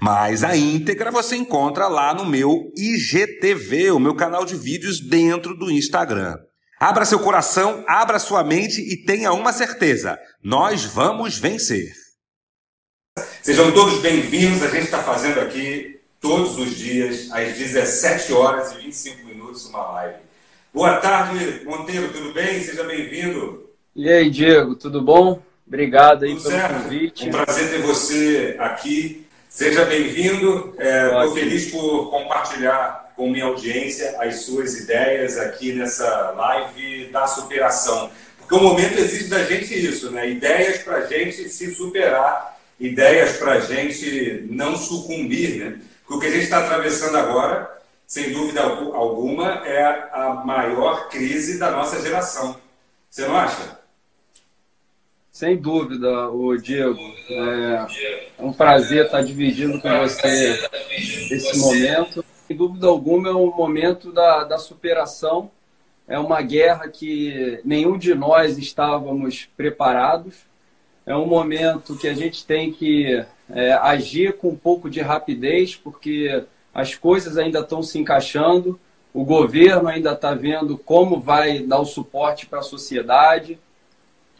Mas a íntegra você encontra lá no meu IGTV, o meu canal de vídeos dentro do Instagram. Abra seu coração, abra sua mente e tenha uma certeza: nós vamos vencer. Sejam todos bem-vindos. A gente está fazendo aqui todos os dias, às 17 horas e 25 minutos, uma live. Boa tarde, Monteiro, tudo bem? Seja bem-vindo. E aí, Diego, tudo bom? Obrigado aí tudo pelo certo? convite. Um prazer ter você aqui. Seja bem-vindo. Estou feliz por compartilhar com minha audiência as suas ideias aqui nessa live da superação. Porque o momento exige da gente isso, né? Ideias para a gente se superar, ideias para a gente não sucumbir, né? Porque o que a gente está atravessando agora, sem dúvida alguma, é a maior crise da nossa geração. Você não acha? Sem dúvida, o Diego. É, é um prazer estar dividindo com você esse momento. Sem dúvida alguma, é um momento da, da superação. É uma guerra que nenhum de nós estávamos preparados. É um momento que a gente tem que é, agir com um pouco de rapidez, porque as coisas ainda estão se encaixando. O governo ainda está vendo como vai dar o suporte para a sociedade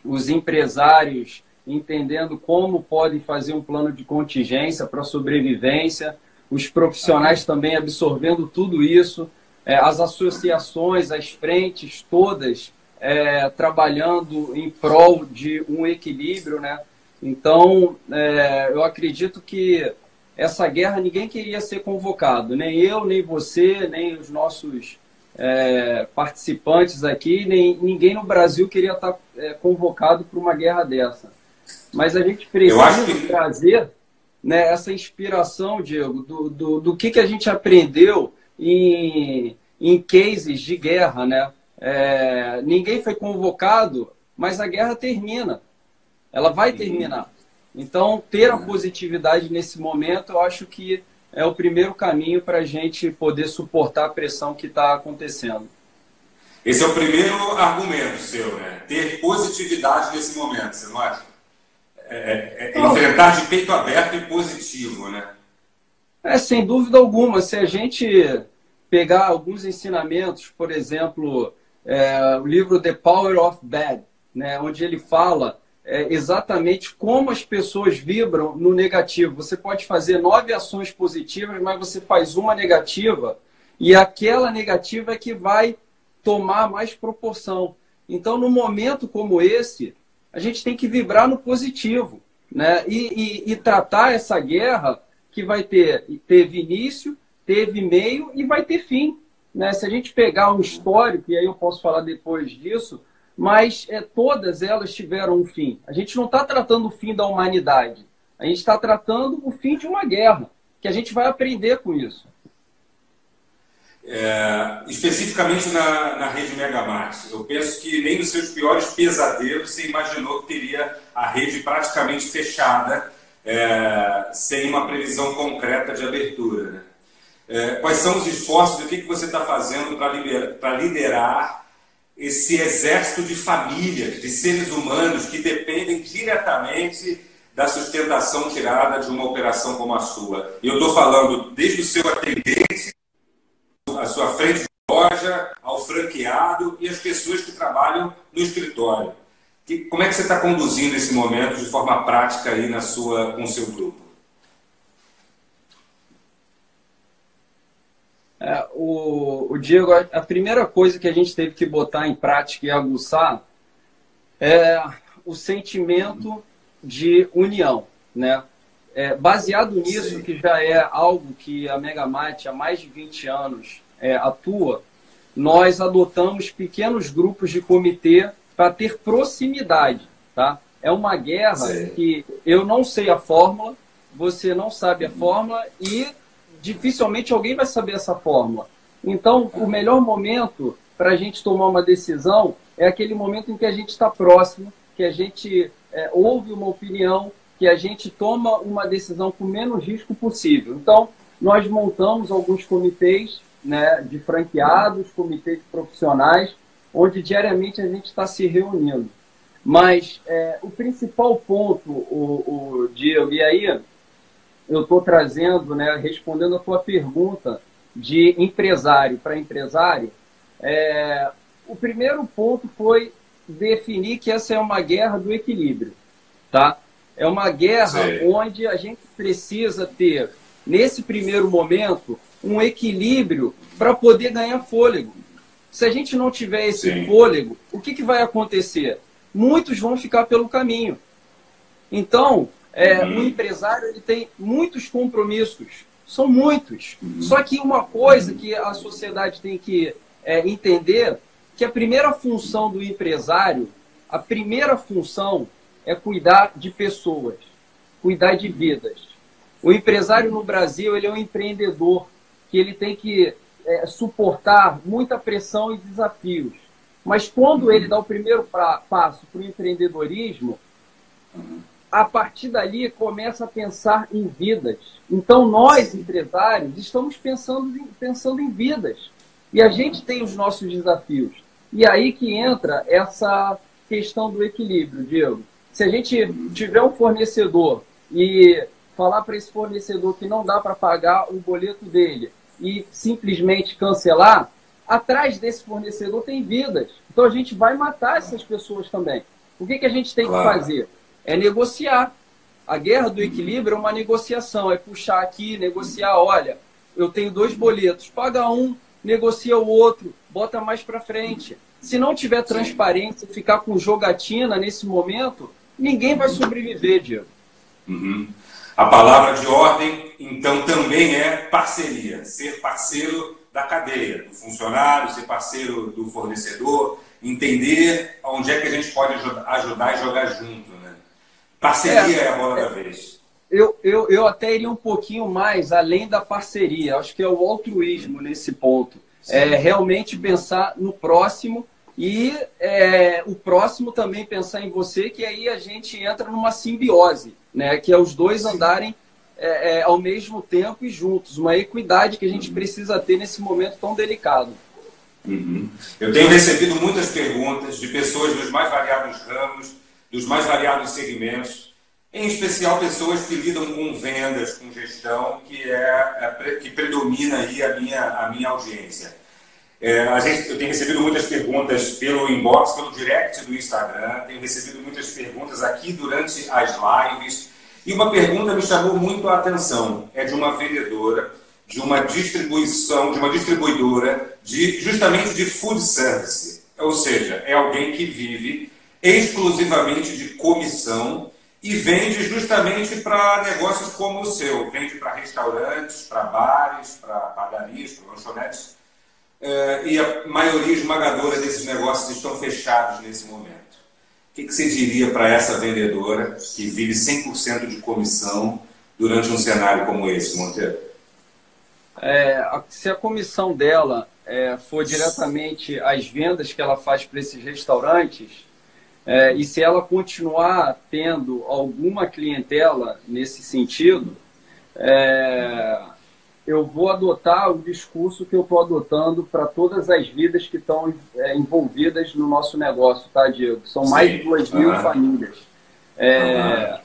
os empresários entendendo como podem fazer um plano de contingência para sobrevivência, os profissionais também absorvendo tudo isso, é, as associações, as frentes todas é, trabalhando em prol de um equilíbrio, né? Então, é, eu acredito que essa guerra ninguém queria ser convocado, nem eu, nem você, nem os nossos é, participantes aqui, nem ninguém no Brasil queria estar é, convocado para uma guerra dessa. Mas a gente precisa que... trazer né, essa inspiração, Diego, do, do, do, que, que a gente aprendeu em, em cases de guerra. Né? É, ninguém foi convocado, mas a guerra termina. Ela vai terminar. Então, ter a positividade nesse momento, eu acho que é o primeiro caminho para a gente poder suportar a pressão que está acontecendo. Esse é o primeiro argumento seu, né? Ter positividade nesse momento, você não acha? É, é, é enfrentar de peito aberto e positivo, né? É, sem dúvida alguma. Se a gente pegar alguns ensinamentos, por exemplo, é, o livro The Power of Bad, né, onde ele fala é, exatamente como as pessoas vibram no negativo. Você pode fazer nove ações positivas, mas você faz uma negativa e aquela negativa é que vai tomar mais proporção. Então, num momento como esse, a gente tem que vibrar no positivo né? e, e, e tratar essa guerra que vai ter teve início, teve meio e vai ter fim. Né? Se a gente pegar um histórico, e aí eu posso falar depois disso, mas é, todas elas tiveram um fim. A gente não está tratando o fim da humanidade, a gente está tratando o fim de uma guerra, que a gente vai aprender com isso. É, especificamente na, na rede Megamart, eu penso que nem nos seus piores pesadelos você imaginou que teria a rede praticamente fechada, é, sem uma previsão concreta de abertura. Né? É, quais são os esforços, o que, que você está fazendo para liderar esse exército de famílias, de seres humanos que dependem diretamente da sustentação tirada de uma operação como a sua. Eu estou falando desde o seu atendente, a sua frente de loja, ao franqueado e as pessoas que trabalham no escritório. Que, como é que você está conduzindo esse momento de forma prática aí na sua, com o seu grupo? É, o, o Diego, a primeira coisa que a gente teve que botar em prática e aguçar é o sentimento de união, né? É, baseado nisso, Sim. que já é algo que a Megamate há mais de 20 anos é, atua, nós adotamos pequenos grupos de comitê para ter proximidade, tá? É uma guerra Sim. que eu não sei a fórmula, você não sabe a fórmula e dificilmente alguém vai saber essa fórmula. Então, o melhor momento para a gente tomar uma decisão é aquele momento em que a gente está próximo, que a gente é, ouve uma opinião, que a gente toma uma decisão com menos risco possível. Então, nós montamos alguns comitês né, de franqueados, comitês profissionais, onde diariamente a gente está se reunindo. Mas é, o principal ponto, o, o Diego, e aí eu estou trazendo, né, respondendo a tua pergunta de empresário para empresário, é, o primeiro ponto foi definir que essa é uma guerra do equilíbrio, tá? É uma guerra Sim. onde a gente precisa ter, nesse primeiro momento, um equilíbrio para poder ganhar fôlego. Se a gente não tiver esse Sim. fôlego, o que, que vai acontecer? Muitos vão ficar pelo caminho. Então, é, uhum. o empresário ele tem muitos compromissos, são muitos. Uhum. Só que uma coisa que a sociedade tem que é, entender que a primeira função do empresário, a primeira função é cuidar de pessoas, cuidar de vidas. O empresário no Brasil ele é um empreendedor que ele tem que é, suportar muita pressão e desafios. Mas quando ele dá o primeiro pra, passo para o empreendedorismo, a partir dali começa a pensar em vidas. Então nós, empresários, estamos pensando em, pensando em vidas. E a gente tem os nossos desafios. E aí que entra essa questão do equilíbrio, Diego. Se a gente tiver um fornecedor e falar para esse fornecedor que não dá para pagar o boleto dele e simplesmente cancelar, atrás desse fornecedor tem vidas. Então a gente vai matar essas pessoas também. O que, que a gente tem claro. que fazer? É negociar. A guerra do equilíbrio é uma negociação, é puxar aqui, negociar, olha, eu tenho dois boletos, paga um, negocia o outro, bota mais para frente. Se não tiver transparência, ficar com jogatina nesse momento, ninguém vai sobreviver, Diego. Uhum. A palavra de ordem, então, também é parceria. Ser parceiro da cadeia, do funcionário, ser parceiro do fornecedor, entender onde é que a gente pode ajudar e jogar junto. Né? Parceria é, é a bola da vez. Eu, eu, eu até iria um pouquinho mais além da parceria. Acho que é o altruísmo nesse ponto. Sim. É realmente pensar no próximo e é, o próximo também pensar em você, que aí a gente entra numa simbiose, né? Que é os dois andarem é, é, ao mesmo tempo e juntos, uma equidade que a gente precisa ter nesse momento tão delicado. Uhum. Eu tenho recebido muitas perguntas de pessoas dos mais variados ramos, dos mais variados segmentos, em especial pessoas que lidam com vendas, com gestão, que é, que predomina aí a minha, a minha audiência. É, a gente, eu tenho recebido muitas perguntas pelo inbox, pelo direct do Instagram, tenho recebido muitas perguntas aqui durante as lives. E uma pergunta me chamou muito a atenção. É de uma vendedora, de uma distribuição, de uma distribuidora, de, justamente de food service. Ou seja, é alguém que vive exclusivamente de comissão e vende justamente para negócios como o seu. Vende para restaurantes, para bares, para padarias, para lanchonetes uh, e a maioria esmagadora desses negócios estão fechados nesse momento. O que, que você diria para essa vendedora que vive 100% de comissão durante um cenário como esse, Monteiro? É, se a comissão dela é, for diretamente as vendas que ela faz para esses restaurantes, é, e se ela continuar tendo alguma clientela nesse sentido, é, eu vou adotar o discurso que eu estou adotando para todas as vidas que estão é, envolvidas no nosso negócio, tá, Diego? São Sim. mais de duas mil famílias. É,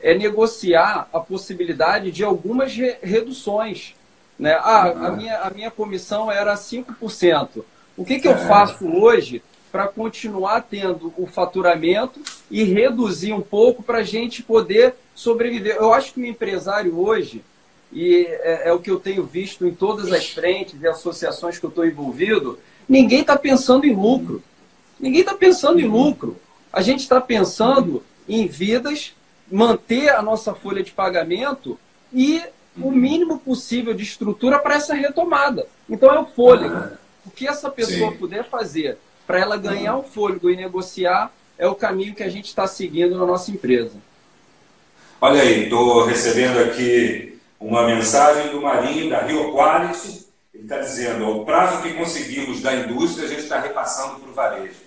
é, negociar a possibilidade de algumas re reduções. Né? Ah, a, minha, a minha comissão era 5%. O que, que eu faço hoje para continuar tendo o faturamento e reduzir um pouco para a gente poder sobreviver? Eu acho que o empresário hoje e é, é, o que eu tenho visto em todas as frentes e associações que eu estou envolvido, ninguém está pensando em lucro. Ninguém está pensando em lucro. A gente está pensando em vidas, manter a nossa folha de pagamento e o mínimo possível de estrutura para essa retomada. Então é o fôlego. O que essa pessoa Sim. puder fazer para ela ganhar o fôlego e negociar é o caminho que a gente está seguindo na nossa empresa. Olha aí, estou recebendo aqui uma mensagem do Marinho da Rio Quality. Ele está dizendo: o prazo que conseguimos da indústria, a gente está repassando para o varejo.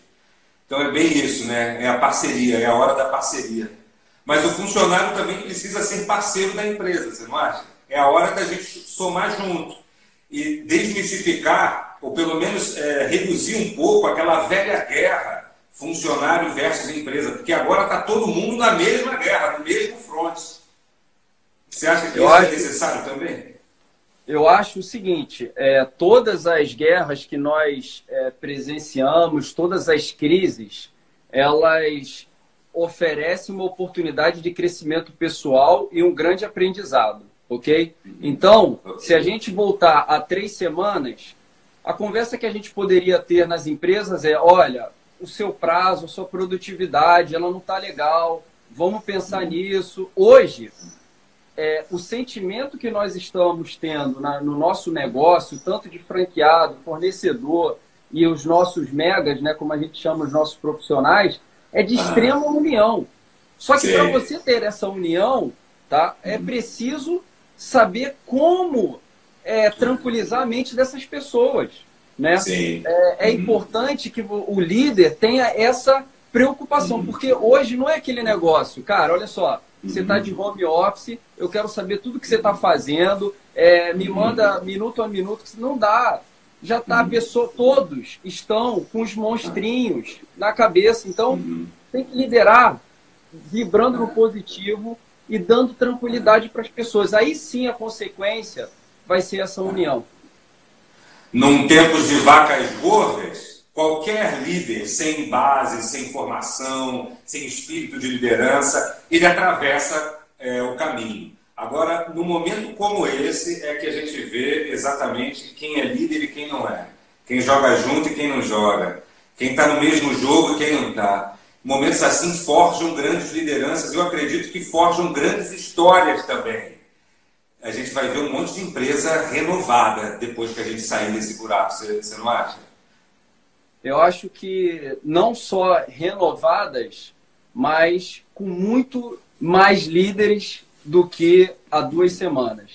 Então é bem isso, né? É a parceria, é a hora da parceria. Mas o funcionário também precisa ser parceiro da empresa, você não acha? É a hora da gente somar junto e desmistificar, ou pelo menos é, reduzir um pouco aquela velha guerra funcionário versus empresa, porque agora está todo mundo na mesma guerra, no mesmo fronte. Você acha que Eu isso é acho... é necessário também? Eu acho o seguinte: é, todas as guerras que nós é, presenciamos, todas as crises, elas oferecem uma oportunidade de crescimento pessoal e um grande aprendizado, ok? Então, se a gente voltar a três semanas, a conversa que a gente poderia ter nas empresas é: olha, o seu prazo, a sua produtividade, ela não está legal, vamos pensar nisso. Hoje, é, o sentimento que nós estamos tendo na, no nosso negócio, tanto de franqueado, fornecedor e os nossos megas, né, como a gente chama os nossos profissionais, é de extrema união. Só que para você ter essa união, tá, é preciso saber como é, tranquilizar a mente dessas pessoas. Né? É, é importante que o líder tenha essa preocupação, uhum. porque hoje não é aquele negócio, cara, olha só, você está de home office, eu quero saber tudo que você está fazendo, é, me manda minuto a minuto, que não dá. Já está a pessoa, todos estão com os monstrinhos na cabeça, então tem que liderar vibrando no positivo e dando tranquilidade para as pessoas. Aí sim a consequência vai ser essa união. Num tempos de vacas gordas, qualquer líder sem base, sem formação, sem espírito de liderança, ele atravessa é, o caminho. Agora, no momento como esse, é que a gente vê exatamente quem é líder e quem não é. Quem joga junto e quem não joga. Quem está no mesmo jogo e quem não está. Momentos assim forjam grandes lideranças. Eu acredito que forjam grandes histórias também a gente vai ver um monte de empresa renovada depois que a gente sair desse buraco. Você, você não acha? Eu acho que não só renovadas, mas com muito mais líderes do que há duas semanas.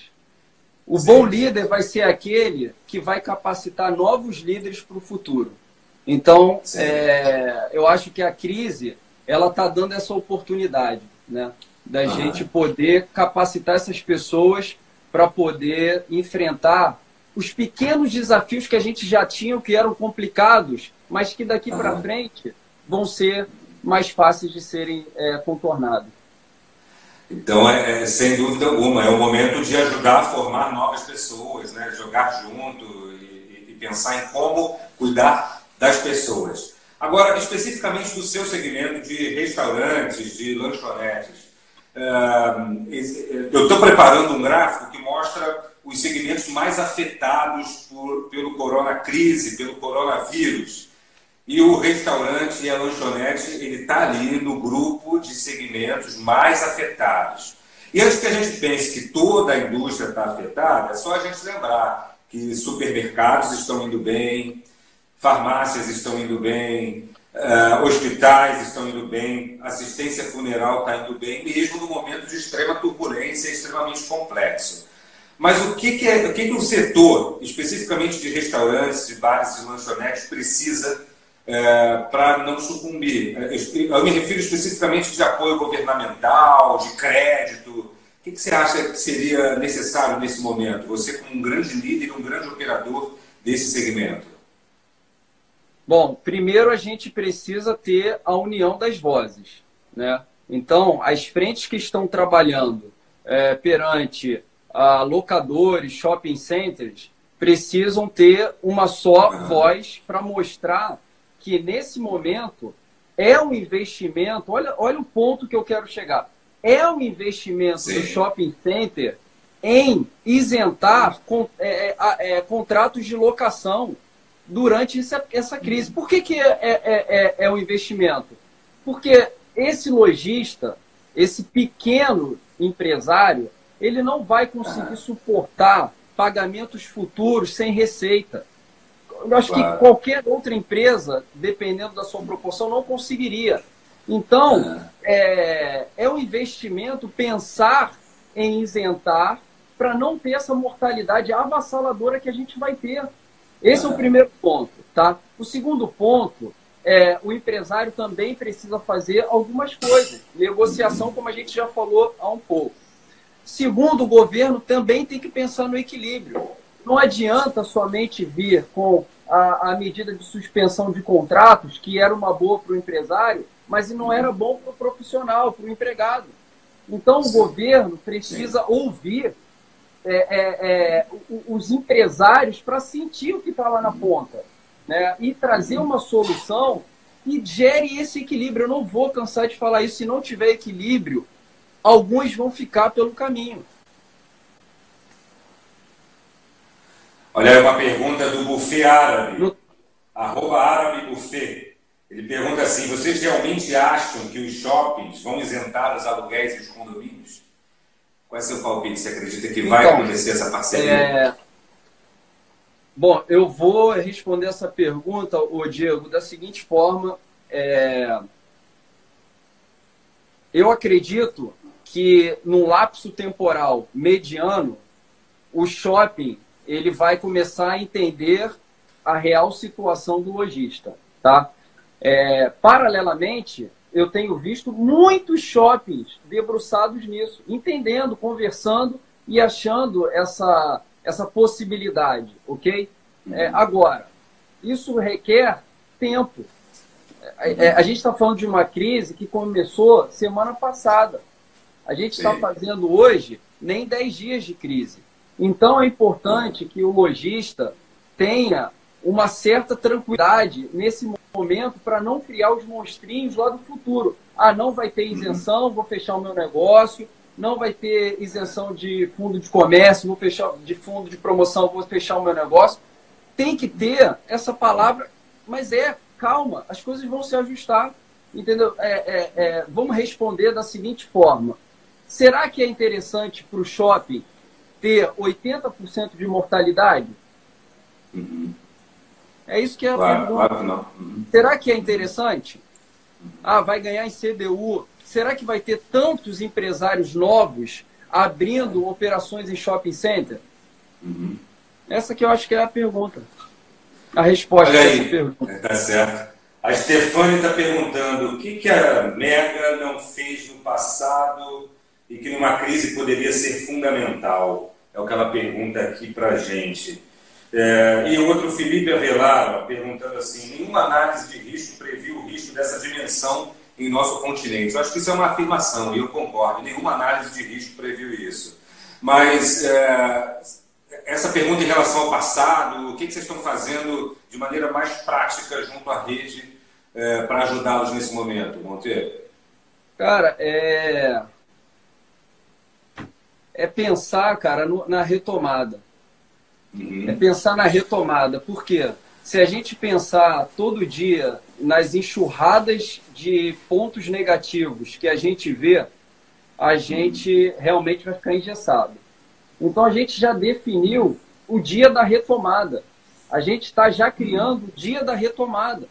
O Sim. bom líder vai ser aquele que vai capacitar novos líderes para o futuro. Então, é, eu acho que a crise ela está dando essa oportunidade, né? Da ah. gente poder capacitar essas pessoas para poder enfrentar os pequenos desafios que a gente já tinha, que eram complicados, mas que daqui para frente vão ser mais fáceis de serem é, contornados. Então, é, é, sem dúvida alguma, é o momento de ajudar a formar novas pessoas, né? jogar junto e, e pensar em como cuidar das pessoas. Agora, especificamente do seu segmento de restaurantes, de lanchonetes, eu estou preparando um gráfico que mostra os segmentos mais afetados por, pelo corona crise, pelo coronavírus. E o restaurante e a lanchonete, ele está ali no grupo de segmentos mais afetados. E antes que a gente pense que toda a indústria está afetada, é só a gente lembrar que supermercados estão indo bem, farmácias estão indo bem, Uh, hospitais estão indo bem, assistência funeral está indo bem, mesmo no momento de extrema turbulência, extremamente complexo. Mas o que, que é, o que, que o setor, especificamente de restaurantes, de bares e lanchonetes, precisa uh, para não sucumbir? Eu me refiro especificamente de apoio governamental, de crédito. O que, que você acha que seria necessário nesse momento? Você, como um grande líder, um grande operador desse segmento. Bom, primeiro a gente precisa ter a união das vozes. Né? Então, as frentes que estão trabalhando é, perante a locadores, shopping centers, precisam ter uma só voz para mostrar que nesse momento é um investimento. Olha, olha o ponto que eu quero chegar. É um investimento Sim. do shopping center em isentar é, é, é contratos de locação durante essa, essa crise. Por que, que é, é, é, é um investimento? Porque esse lojista, esse pequeno empresário, ele não vai conseguir suportar pagamentos futuros sem receita. Eu acho claro. que qualquer outra empresa, dependendo da sua proporção, não conseguiria. Então, é, é um investimento pensar em isentar para não ter essa mortalidade avassaladora que a gente vai ter. Esse é o primeiro ponto, tá? O segundo ponto é o empresário também precisa fazer algumas coisas. Negociação, como a gente já falou há um pouco. Segundo, o governo também tem que pensar no equilíbrio. Não adianta somente vir com a, a medida de suspensão de contratos, que era uma boa para o empresário, mas não era bom para o profissional, para o empregado. Então, o governo precisa ouvir é, é, é, os empresários para sentir o que está lá na ponta né? e trazer uma solução que gere esse equilíbrio. Eu não vou cansar de falar isso. Se não tiver equilíbrio, alguns vão ficar pelo caminho. Olha aí uma pergunta do Buffet Árabe. No... Arroba Árabe Buffet. Ele pergunta assim: vocês realmente acham que os shoppings vão isentar os aluguéis e os condomínios? Qual é o seu palpite? Você acredita que vai então, acontecer essa parceria? É... Bom, eu vou responder essa pergunta, o Diego, da seguinte forma. É... Eu acredito que num lapso temporal mediano, o shopping ele vai começar a entender a real situação do lojista, tá? É, paralelamente, eu tenho visto muitos shoppings debruçados nisso, entendendo, conversando e achando essa, essa possibilidade, ok? É, agora, isso requer tempo. É, é a gente está falando de uma crise que começou semana passada. A gente está fazendo hoje nem 10 dias de crise. Então é importante que o lojista tenha uma certa tranquilidade nesse momento para não criar os monstrinhos lá do futuro. Ah, não vai ter isenção, vou fechar o meu negócio, não vai ter isenção de fundo de comércio, vou fechar de fundo de promoção, vou fechar o meu negócio. Tem que ter essa palavra, mas é calma, as coisas vão se ajustar, entendeu? É, é, é, vamos responder da seguinte forma: será que é interessante para o shopping ter 80% de mortalidade? Uhum. É isso que é a claro, pergunta. Claro não. Uhum. Será que é interessante? Ah, vai ganhar em CDU. Será que vai ter tantos empresários novos abrindo operações em shopping center? Uhum. Essa que eu acho que é a pergunta. A resposta Olha aí, pergunta. Tá certo. A Stefane está perguntando o que, que a Mega não fez no passado e que numa crise poderia ser fundamental? É o que ela pergunta aqui para a gente. É, e outro, Felipe Avelar, perguntando assim: nenhuma análise de risco previu o risco dessa dimensão em nosso continente. Eu acho que isso é uma afirmação, e eu concordo. Nenhuma análise de risco previu isso. Mas é, essa pergunta em relação ao passado, o que, que vocês estão fazendo de maneira mais prática junto à rede é, para ajudá-los nesse momento, Monteiro? Cara, é é pensar, cara, no, na retomada. Uhum. É pensar na retomada. Por quê? Se a gente pensar todo dia nas enxurradas de pontos negativos que a gente vê, a gente realmente vai ficar engessado. Então a gente já definiu o dia da retomada. A gente está já criando o dia da retomada.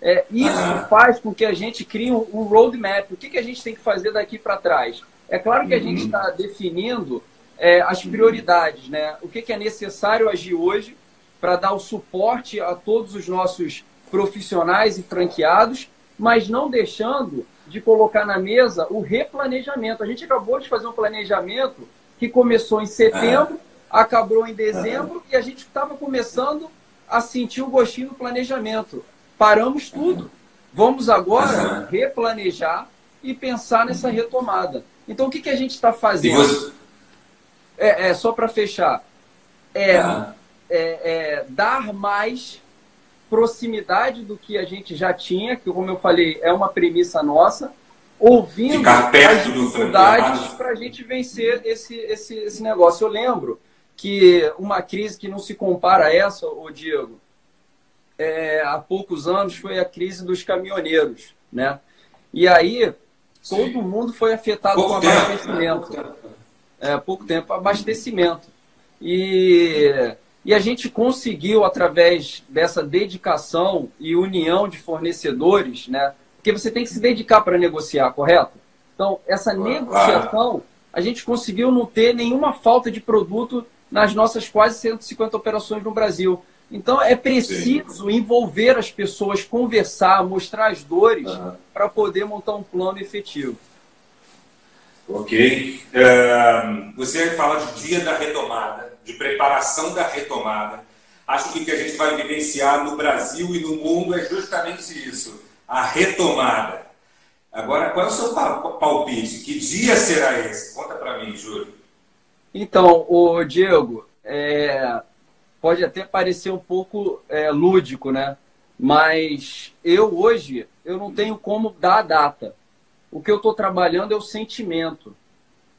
É, isso ah. faz com que a gente crie um, um roadmap. O que, que a gente tem que fazer daqui para trás? É claro que a gente está definindo é, as prioridades, né? O que, que é necessário agir hoje para dar o suporte a todos os nossos profissionais e franqueados, mas não deixando de colocar na mesa o replanejamento. A gente acabou de fazer um planejamento que começou em setembro, acabou em dezembro e a gente estava começando a sentir o gostinho do planejamento. Paramos tudo. Vamos agora replanejar e pensar nessa retomada. Então, o que, que a gente está fazendo? É, é, só para fechar. É, ah. é, é, dar mais proximidade do que a gente já tinha, que, como eu falei, é uma premissa nossa, ouvindo as dificuldades para a gente vencer esse, esse, esse negócio. Eu lembro que uma crise que não se compara a essa, o Diego, é, há poucos anos foi a crise dos caminhoneiros, né? E aí todo mundo foi afetado pouco com abastecimento. É, pouco tempo, abastecimento. E, e a gente conseguiu, através dessa dedicação e união de fornecedores, né, Porque você tem que se dedicar para negociar, correto? Então, essa negociação, a gente conseguiu não ter nenhuma falta de produto nas nossas quase 150 operações no Brasil. Então, é preciso envolver as pessoas, conversar, mostrar as dores para poder montar um plano efetivo. Ok. Uh, você fala de dia da retomada, de preparação da retomada. Acho que o que a gente vai vivenciar no Brasil e no mundo é justamente isso, a retomada. Agora, qual é o seu palpite? Que dia será esse? Conta para mim, Júlio. Então, o Diego, é, pode até parecer um pouco é, lúdico, né? Mas eu hoje eu não tenho como dar a data. O que eu estou trabalhando é o sentimento.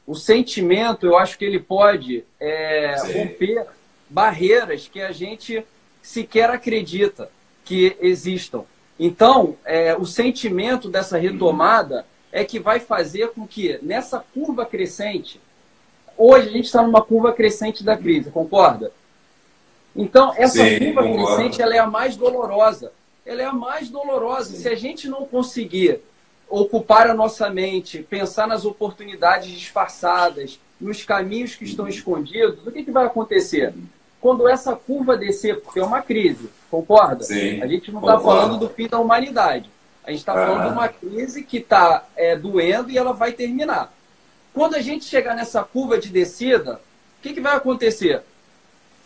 O sentimento, eu acho que ele pode é, romper barreiras que a gente sequer acredita que existam. Então, é, o sentimento dessa retomada é que vai fazer com que nessa curva crescente, hoje a gente está numa curva crescente da crise, concorda? Então, essa Sim, curva concordo. crescente ela é a mais dolorosa. Ela é a mais dolorosa. Sim. Se a gente não conseguir ocupar a nossa mente, pensar nas oportunidades disfarçadas, nos caminhos que estão escondidos, o que, que vai acontecer? Quando essa curva descer, porque é uma crise, concorda? Sim, a gente não está falando do fim da humanidade. A gente está ah. falando de uma crise que está é, doendo e ela vai terminar. Quando a gente chegar nessa curva de descida, o que, que vai acontecer?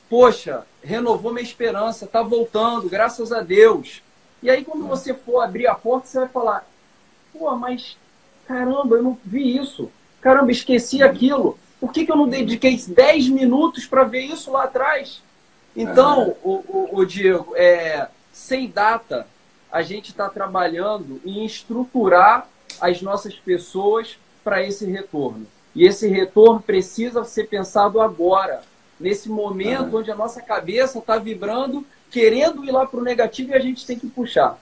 Poxa, renovou minha esperança, está voltando, graças a Deus. E aí, quando você for abrir a porta, você vai falar: Pô, mas caramba, eu não vi isso. Caramba, esqueci aquilo. Por que, que eu não dediquei 10 minutos para ver isso lá atrás? Então, o, o, o, Diego, é, sem data, a gente está trabalhando em estruturar as nossas pessoas para esse retorno. E esse retorno precisa ser pensado agora, nesse momento uhum. onde a nossa cabeça está vibrando, querendo ir lá para o negativo e a gente tem que puxar.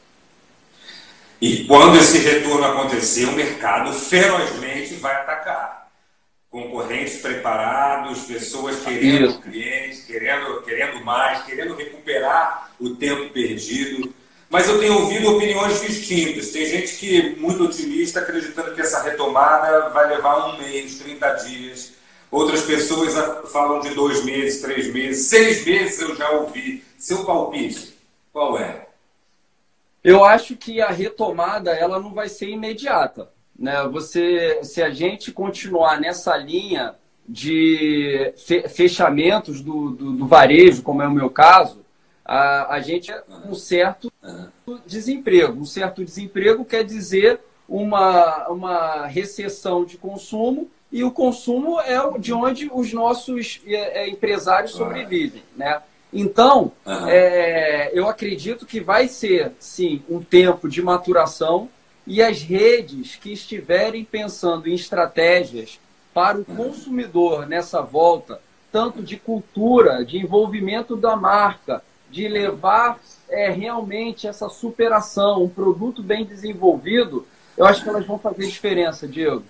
E quando esse retorno acontecer, o mercado ferozmente vai atacar. Concorrentes preparados, pessoas querendo Isso. clientes, querendo, querendo mais, querendo recuperar o tempo perdido. Mas eu tenho ouvido opiniões distintas. Tem gente que é muito otimista, acreditando que essa retomada vai levar um mês, 30 dias. Outras pessoas falam de dois meses, três meses, seis meses eu já ouvi. Seu palpite, qual é? Eu acho que a retomada ela não vai ser imediata. Né? Você, se a gente continuar nessa linha de fechamentos do, do, do varejo, como é o meu caso, a, a gente é um certo desemprego. Um certo desemprego quer dizer uma, uma recessão de consumo e o consumo é de onde os nossos é, é empresários sobrevivem, né? Então, uhum. é, eu acredito que vai ser, sim, um tempo de maturação e as redes que estiverem pensando em estratégias para o consumidor nessa volta, tanto de cultura, de envolvimento da marca, de levar é, realmente essa superação, um produto bem desenvolvido, eu acho que elas vão fazer diferença, Diego.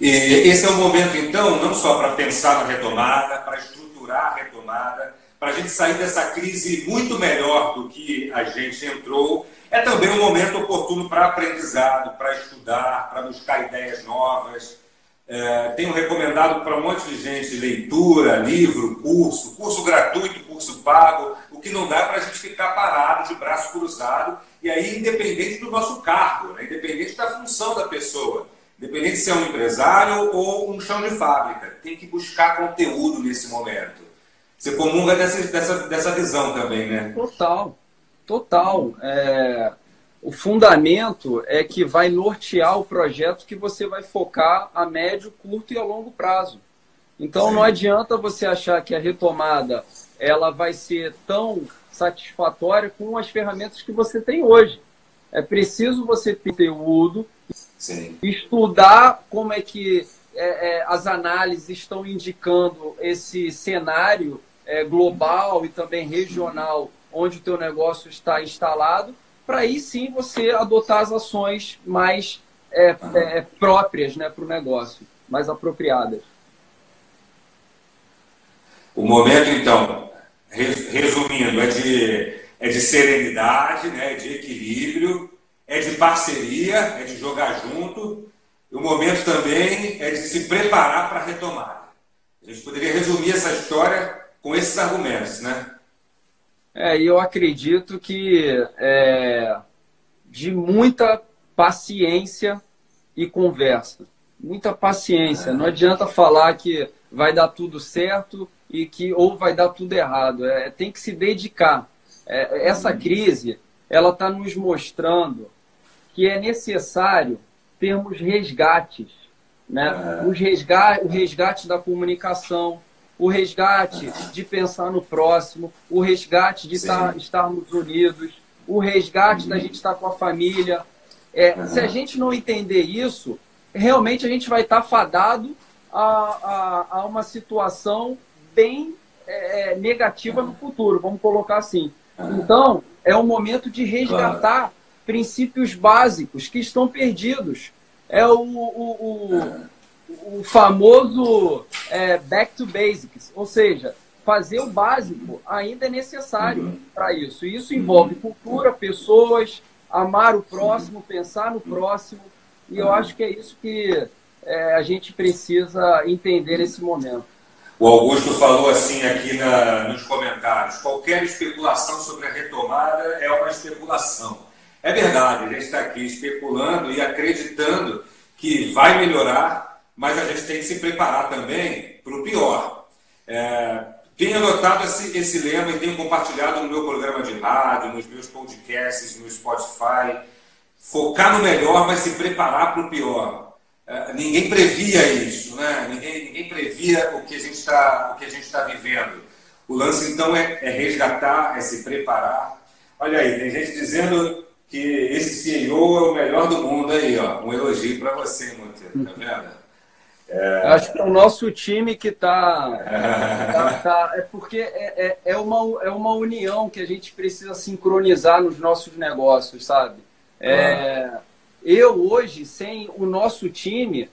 E esse é o momento, então, não só para pensar na retomada, para estruturar a retomada, para a gente sair dessa crise muito melhor do que a gente entrou. É também um momento oportuno para aprendizado, para estudar, para buscar ideias novas. É, tenho recomendado para um monte de gente leitura, livro, curso, curso gratuito, curso pago, o que não dá para a gente ficar parado, de braço cruzado, e aí independente do nosso cargo, né? independente da função da pessoa, independente se é um empresário ou um chão de fábrica, tem que buscar conteúdo nesse momento. Você comunga dessa, dessa, dessa visão também, né? Total, total. É, o fundamento é que vai nortear o projeto que você vai focar a médio, curto e a longo prazo. Então Sim. não adianta você achar que a retomada ela vai ser tão satisfatória com as ferramentas que você tem hoje. É preciso você ter conteúdo, Sim. estudar como é que é, é, as análises estão indicando esse cenário é, global e também regional onde o teu negócio está instalado, para aí sim você adotar as ações mais é, é, próprias né, para o negócio, mais apropriadas. O momento, então, resumindo, é de, é de serenidade, né, de equilíbrio, é de parceria, é de jogar junto, o momento também é de se preparar para a retomada. A gente poderia resumir essa história com esses argumentos, né? É, eu acredito que é, de muita paciência e conversa. Muita paciência. Não adianta falar que vai dar tudo certo e que ou vai dar tudo errado. É, tem que se dedicar. É, essa crise ela está nos mostrando que é necessário termos resgates, né? Os resgate, o resgate da comunicação, o resgate de pensar no próximo, o resgate de estar, estarmos unidos, o resgate da gente estar com a família. É, Se a gente não entender isso, realmente a gente vai estar fadado a, a, a uma situação bem é, é negativa no futuro, vamos colocar assim. Então, é o momento de resgatar princípios básicos que estão perdidos. É o, o, o o famoso é, back to basics, ou seja, fazer o básico ainda é necessário uhum. para isso. E isso envolve cultura, pessoas, amar o próximo, pensar no próximo. E eu acho que é isso que é, a gente precisa entender nesse momento. O Augusto falou assim aqui na, nos comentários: qualquer especulação sobre a retomada é uma especulação. É verdade, a gente está aqui especulando e acreditando que vai melhorar, mas a gente tem que se preparar também para o pior. É, tenho anotado esse, esse lema e tenho compartilhado no meu programa de rádio, nos meus podcasts, no Spotify. Focar no melhor, mas se preparar para o pior. É, ninguém previa isso, né? ninguém, ninguém previa o que a gente está tá vivendo. O lance, então, é, é resgatar, é se preparar. Olha aí, tem gente dizendo que esse CEO é o melhor do mundo aí, ó. Um elogio para você, Monteiro, tá vendo? É... Acho que é o nosso time que está. tá, tá, é porque é, é, é, uma, é uma união que a gente precisa sincronizar nos nossos negócios, sabe? É, eu hoje, sem o nosso time,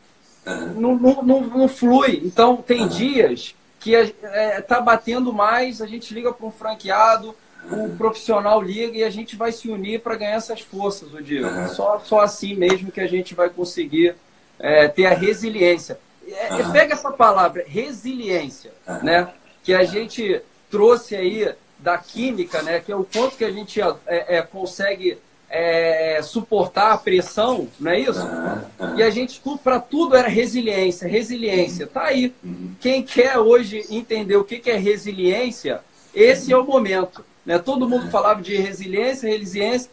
não, não, não, não flui. Então, tem dias que está batendo mais, a gente liga para um franqueado, o profissional liga e a gente vai se unir para ganhar essas forças, o Diego. Só, só assim mesmo que a gente vai conseguir é, ter a resiliência. É, é, pega essa palavra, resiliência, né? Que a gente trouxe aí da química, né? Que é o quanto que a gente é, é, consegue é, suportar a pressão, não é isso? E a gente, para tudo era resiliência, resiliência. Tá aí. Quem quer hoje entender o que, que é resiliência, esse é o momento. Né? Todo mundo falava de resiliência, resiliência.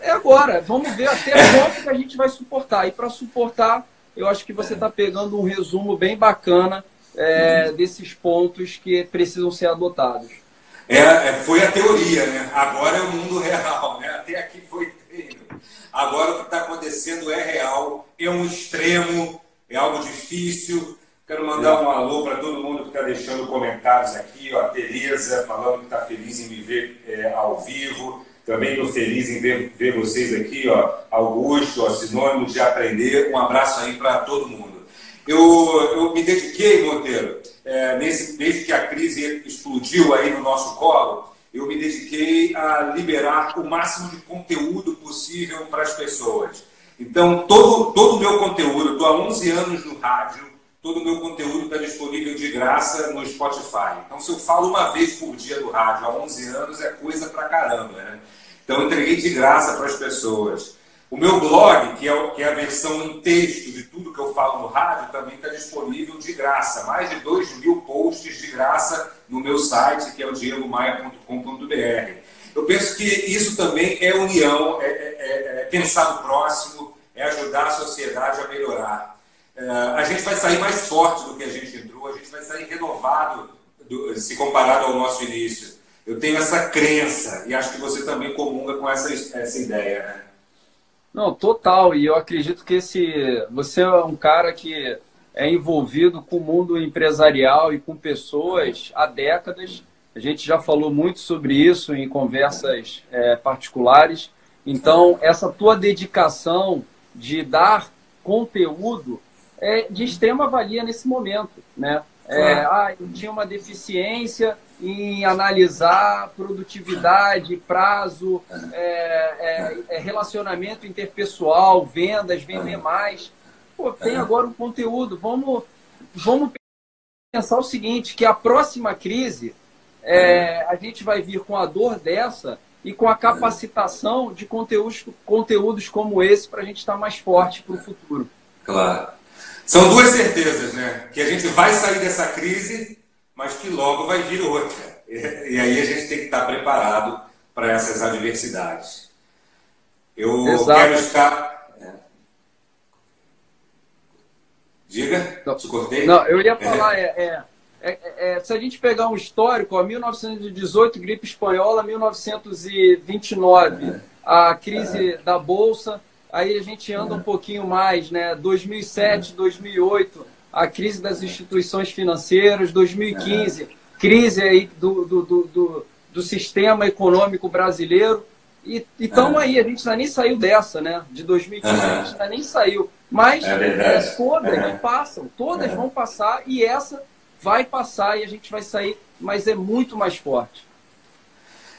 É agora. Vamos ver até quanto que a gente vai suportar. E para suportar, eu acho que você está pegando um resumo bem bacana é, desses pontos que precisam ser adotados. É, é, foi a teoria, né? Agora é o mundo real, né? Até aqui foi treino. Agora o que está acontecendo é real, é um extremo, é algo difícil. Quero mandar um alô para todo mundo que está deixando comentários aqui. Ó, a Tereza falando que está feliz em me ver é, ao vivo. Também estou feliz em ver, ver vocês aqui, ó, Augusto, ó, sinônimo de aprender. Um abraço aí para todo mundo. Eu, eu me dediquei, Monteiro, é, nesse, desde que a crise explodiu aí no nosso colo, eu me dediquei a liberar o máximo de conteúdo possível para as pessoas. Então, todo, todo o meu conteúdo, estou há 11 anos no rádio, todo o meu conteúdo está disponível de graça no Spotify. Então, se eu falo uma vez por dia no rádio há 11 anos, é coisa pra caramba, né? Então, eu entreguei de graça para as pessoas. O meu blog, que é, que é a versão em texto de tudo que eu falo no rádio, também está disponível de graça. Mais de 2 mil posts de graça no meu site, que é o diegomaia.com.br. Eu penso que isso também é união, é, é, é, é pensar no próximo, é ajudar a sociedade a melhorar. É, a gente vai sair mais forte do que a gente entrou, a gente vai sair renovado do, se comparado ao nosso início. Eu tenho essa crença e acho que você também comunga com essa, essa ideia, né? Não, total. E eu acredito que esse, você é um cara que é envolvido com o mundo empresarial e com pessoas há décadas. A gente já falou muito sobre isso em conversas é, particulares. Então, essa tua dedicação de dar conteúdo é de extrema valia nesse momento, né? É, ah, eu tinha uma deficiência em analisar produtividade, prazo, é, é, é relacionamento interpessoal, vendas, vender mais. Pô, tem agora um conteúdo. Vamos, vamos pensar o seguinte, que a próxima crise é, a gente vai vir com a dor dessa e com a capacitação de conteúdos, conteúdos como esse para a gente estar mais forte para o futuro. Claro. São duas certezas, né? Que a gente vai sair dessa crise, mas que logo vai vir outra. E aí a gente tem que estar preparado para essas adversidades. Eu Exato. quero estar. É. Diga? Não, cortei? Não, eu ia falar, é, é, é, é, se a gente pegar um histórico, ó, 1918, gripe espanhola, 1929, a crise da Bolsa, aí a gente anda um pouquinho mais, né? 2007, 2008, a crise das instituições financeiras, 2015, crise aí do, do, do, do, do sistema econômico brasileiro. E estamos aí, a gente ainda nem saiu dessa, né? De 2015, a gente ainda nem saiu. Mas é todas passam, todas vão passar e essa vai passar e a gente vai sair, mas é muito mais forte.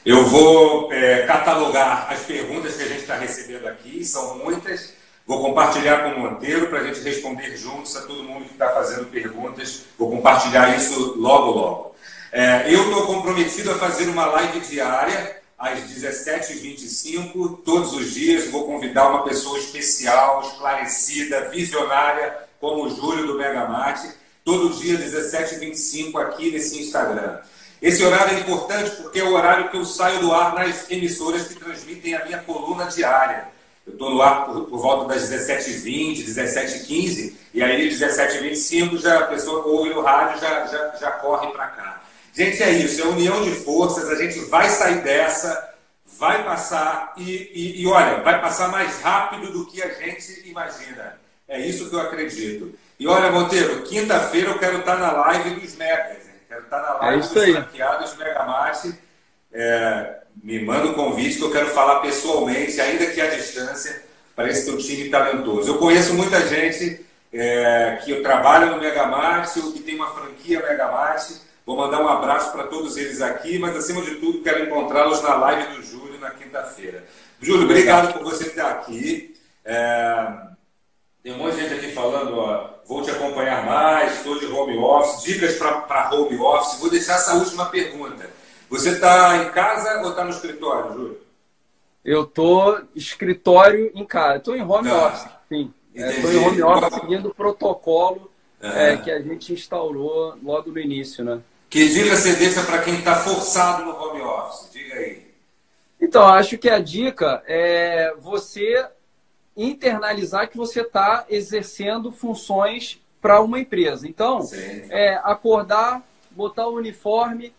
Eu vou é, catalogar as perguntas que a gente está recebendo aqui, são muitas. Vou compartilhar com o Monteiro para a gente responder juntos a todo mundo que está fazendo perguntas. Vou compartilhar isso logo, logo. É, eu estou comprometido a fazer uma live diária às 17h25, todos os dias. Vou convidar uma pessoa especial, esclarecida, visionária, como o Júlio do Megamate, todo dia, 17h25, aqui nesse Instagram. Esse horário é importante porque é o horário que eu saio do ar nas emissoras que transmitem a minha coluna diária. Eu estou no ar por, por, volta das 17h20, 17h15, e aí 17h25 já a pessoa ouve no rádio já, já, já corre para cá. Gente, é isso, é união de forças, a gente vai sair dessa, vai passar, e, e, e olha, vai passar mais rápido do que a gente imagina. É isso que eu acredito. E olha, Monteiro, quinta-feira eu quero estar na live dos Megas. Quero estar na live é dos aí. franqueados Megamart. É, me manda um convite que eu quero falar pessoalmente, ainda que à distância, para esse teu time talentoso. Eu conheço muita gente é, que trabalha no Megamart ou que tem uma franquia Megamart. Vou mandar um abraço para todos eles aqui, mas acima de tudo quero encontrá-los na live do Júlio na quinta-feira. Júlio, obrigado por você estar aqui. É, tem um monte de gente aqui falando, ó, vou te acompanhar mais, estou de home office, dicas para home office. Vou deixar essa última pergunta. Você está em casa ou está no escritório, Júlio? Eu estou escritório em casa. Estou em home tá. office, sim. Estou é, em home office seguindo o protocolo é, que a gente instaurou logo no início, né? Que dica você deixa para quem está forçado no home office? Diga aí. Então, acho que a dica é você internalizar que você está exercendo funções para uma empresa. Então, é, acordar, botar o uniforme,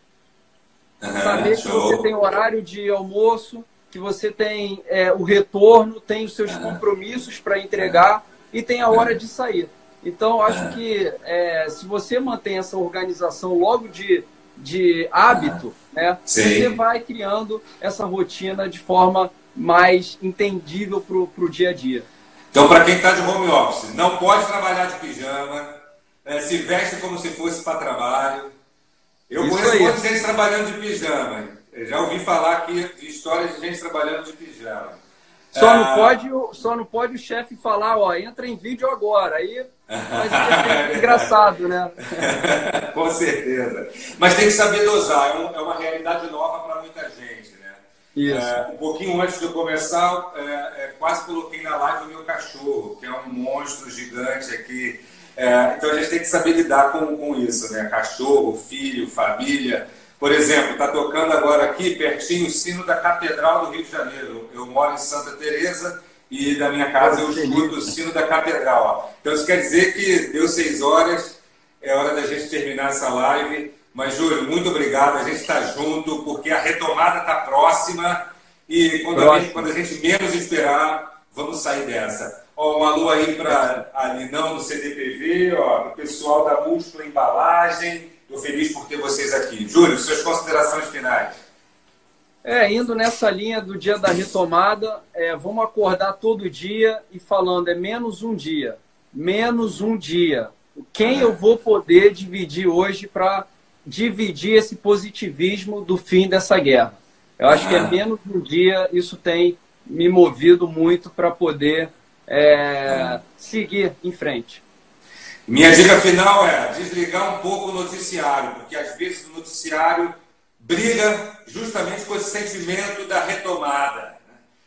uhum, saber show. que você tem horário de almoço, que você tem é, o retorno, tem os seus uhum. compromissos para entregar uhum. e tem a hora de sair. Então, acho que é, se você mantém essa organização logo de, de hábito, né, você vai criando essa rotina de forma mais entendível para o dia a dia. Então, para quem está de home office, não pode trabalhar de pijama, é, se veste como se fosse para trabalho. Eu Isso conheço muita gente trabalhando de pijama. Eu já ouvi falar aqui de histórias de gente trabalhando de pijama. Só, não, ah. pode, só não pode o chefe falar, ó, entra em vídeo agora. Aí mas é engraçado, né? Com certeza. Mas tem que saber dosar, é, é uma realidade nova. É, um pouquinho antes de eu começar, é, é, quase coloquei na live o meu cachorro, que é um monstro gigante aqui. É, então a gente tem que saber lidar com, com isso, né? Cachorro, filho, família. Por exemplo, está tocando agora aqui pertinho o sino da Catedral do Rio de Janeiro. Eu moro em Santa Teresa e da minha casa eu escuto o sino da Catedral. Ó. Então isso quer dizer que deu seis horas, é hora da gente terminar essa live. Mas, Júlio, muito obrigado. A gente está junto, porque a retomada está próxima e quando a, gente, quando a, gente, menos esperar, vamos sair dessa. Ó, um alô aí para a Linão do CDPV, ó, o pessoal da Múltipla Embalagem. Estou feliz por ter vocês aqui. Júlio, suas considerações finais. É, indo nessa linha do dia da retomada, é, vamos acordar todo dia e falando, é menos um dia. Menos um dia quem eu vou poder dividir hoje para dividir esse positivismo do fim dessa guerra. Eu acho que é menos um dia, isso tem me movido muito para poder é, seguir em frente. Minha dica final é desligar um pouco o noticiário, porque às vezes o noticiário briga justamente com esse sentimento da retomada.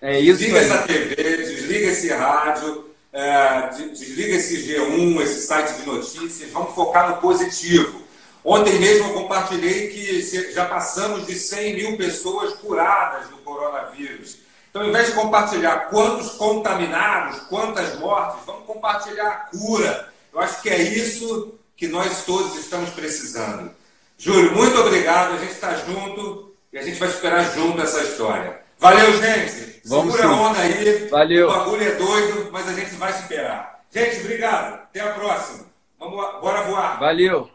É isso desliga aí. essa TV, desliga esse rádio, é, desliga esse G1, esse site de notícias, vamos focar no positivo. Ontem mesmo eu compartilhei que já passamos de 100 mil pessoas curadas do coronavírus. Então, ao invés de compartilhar quantos contaminados, quantas mortes, vamos compartilhar a cura. Eu acho que é isso que nós todos estamos precisando. Júlio, muito obrigado. A gente está junto e a gente vai superar junto essa história. Valeu, gente. Vamos Segura sim. a onda aí. Valeu. O bagulho é doido, mas a gente vai superar. Gente, obrigado. Até a próxima. Vamos, bora voar. Valeu.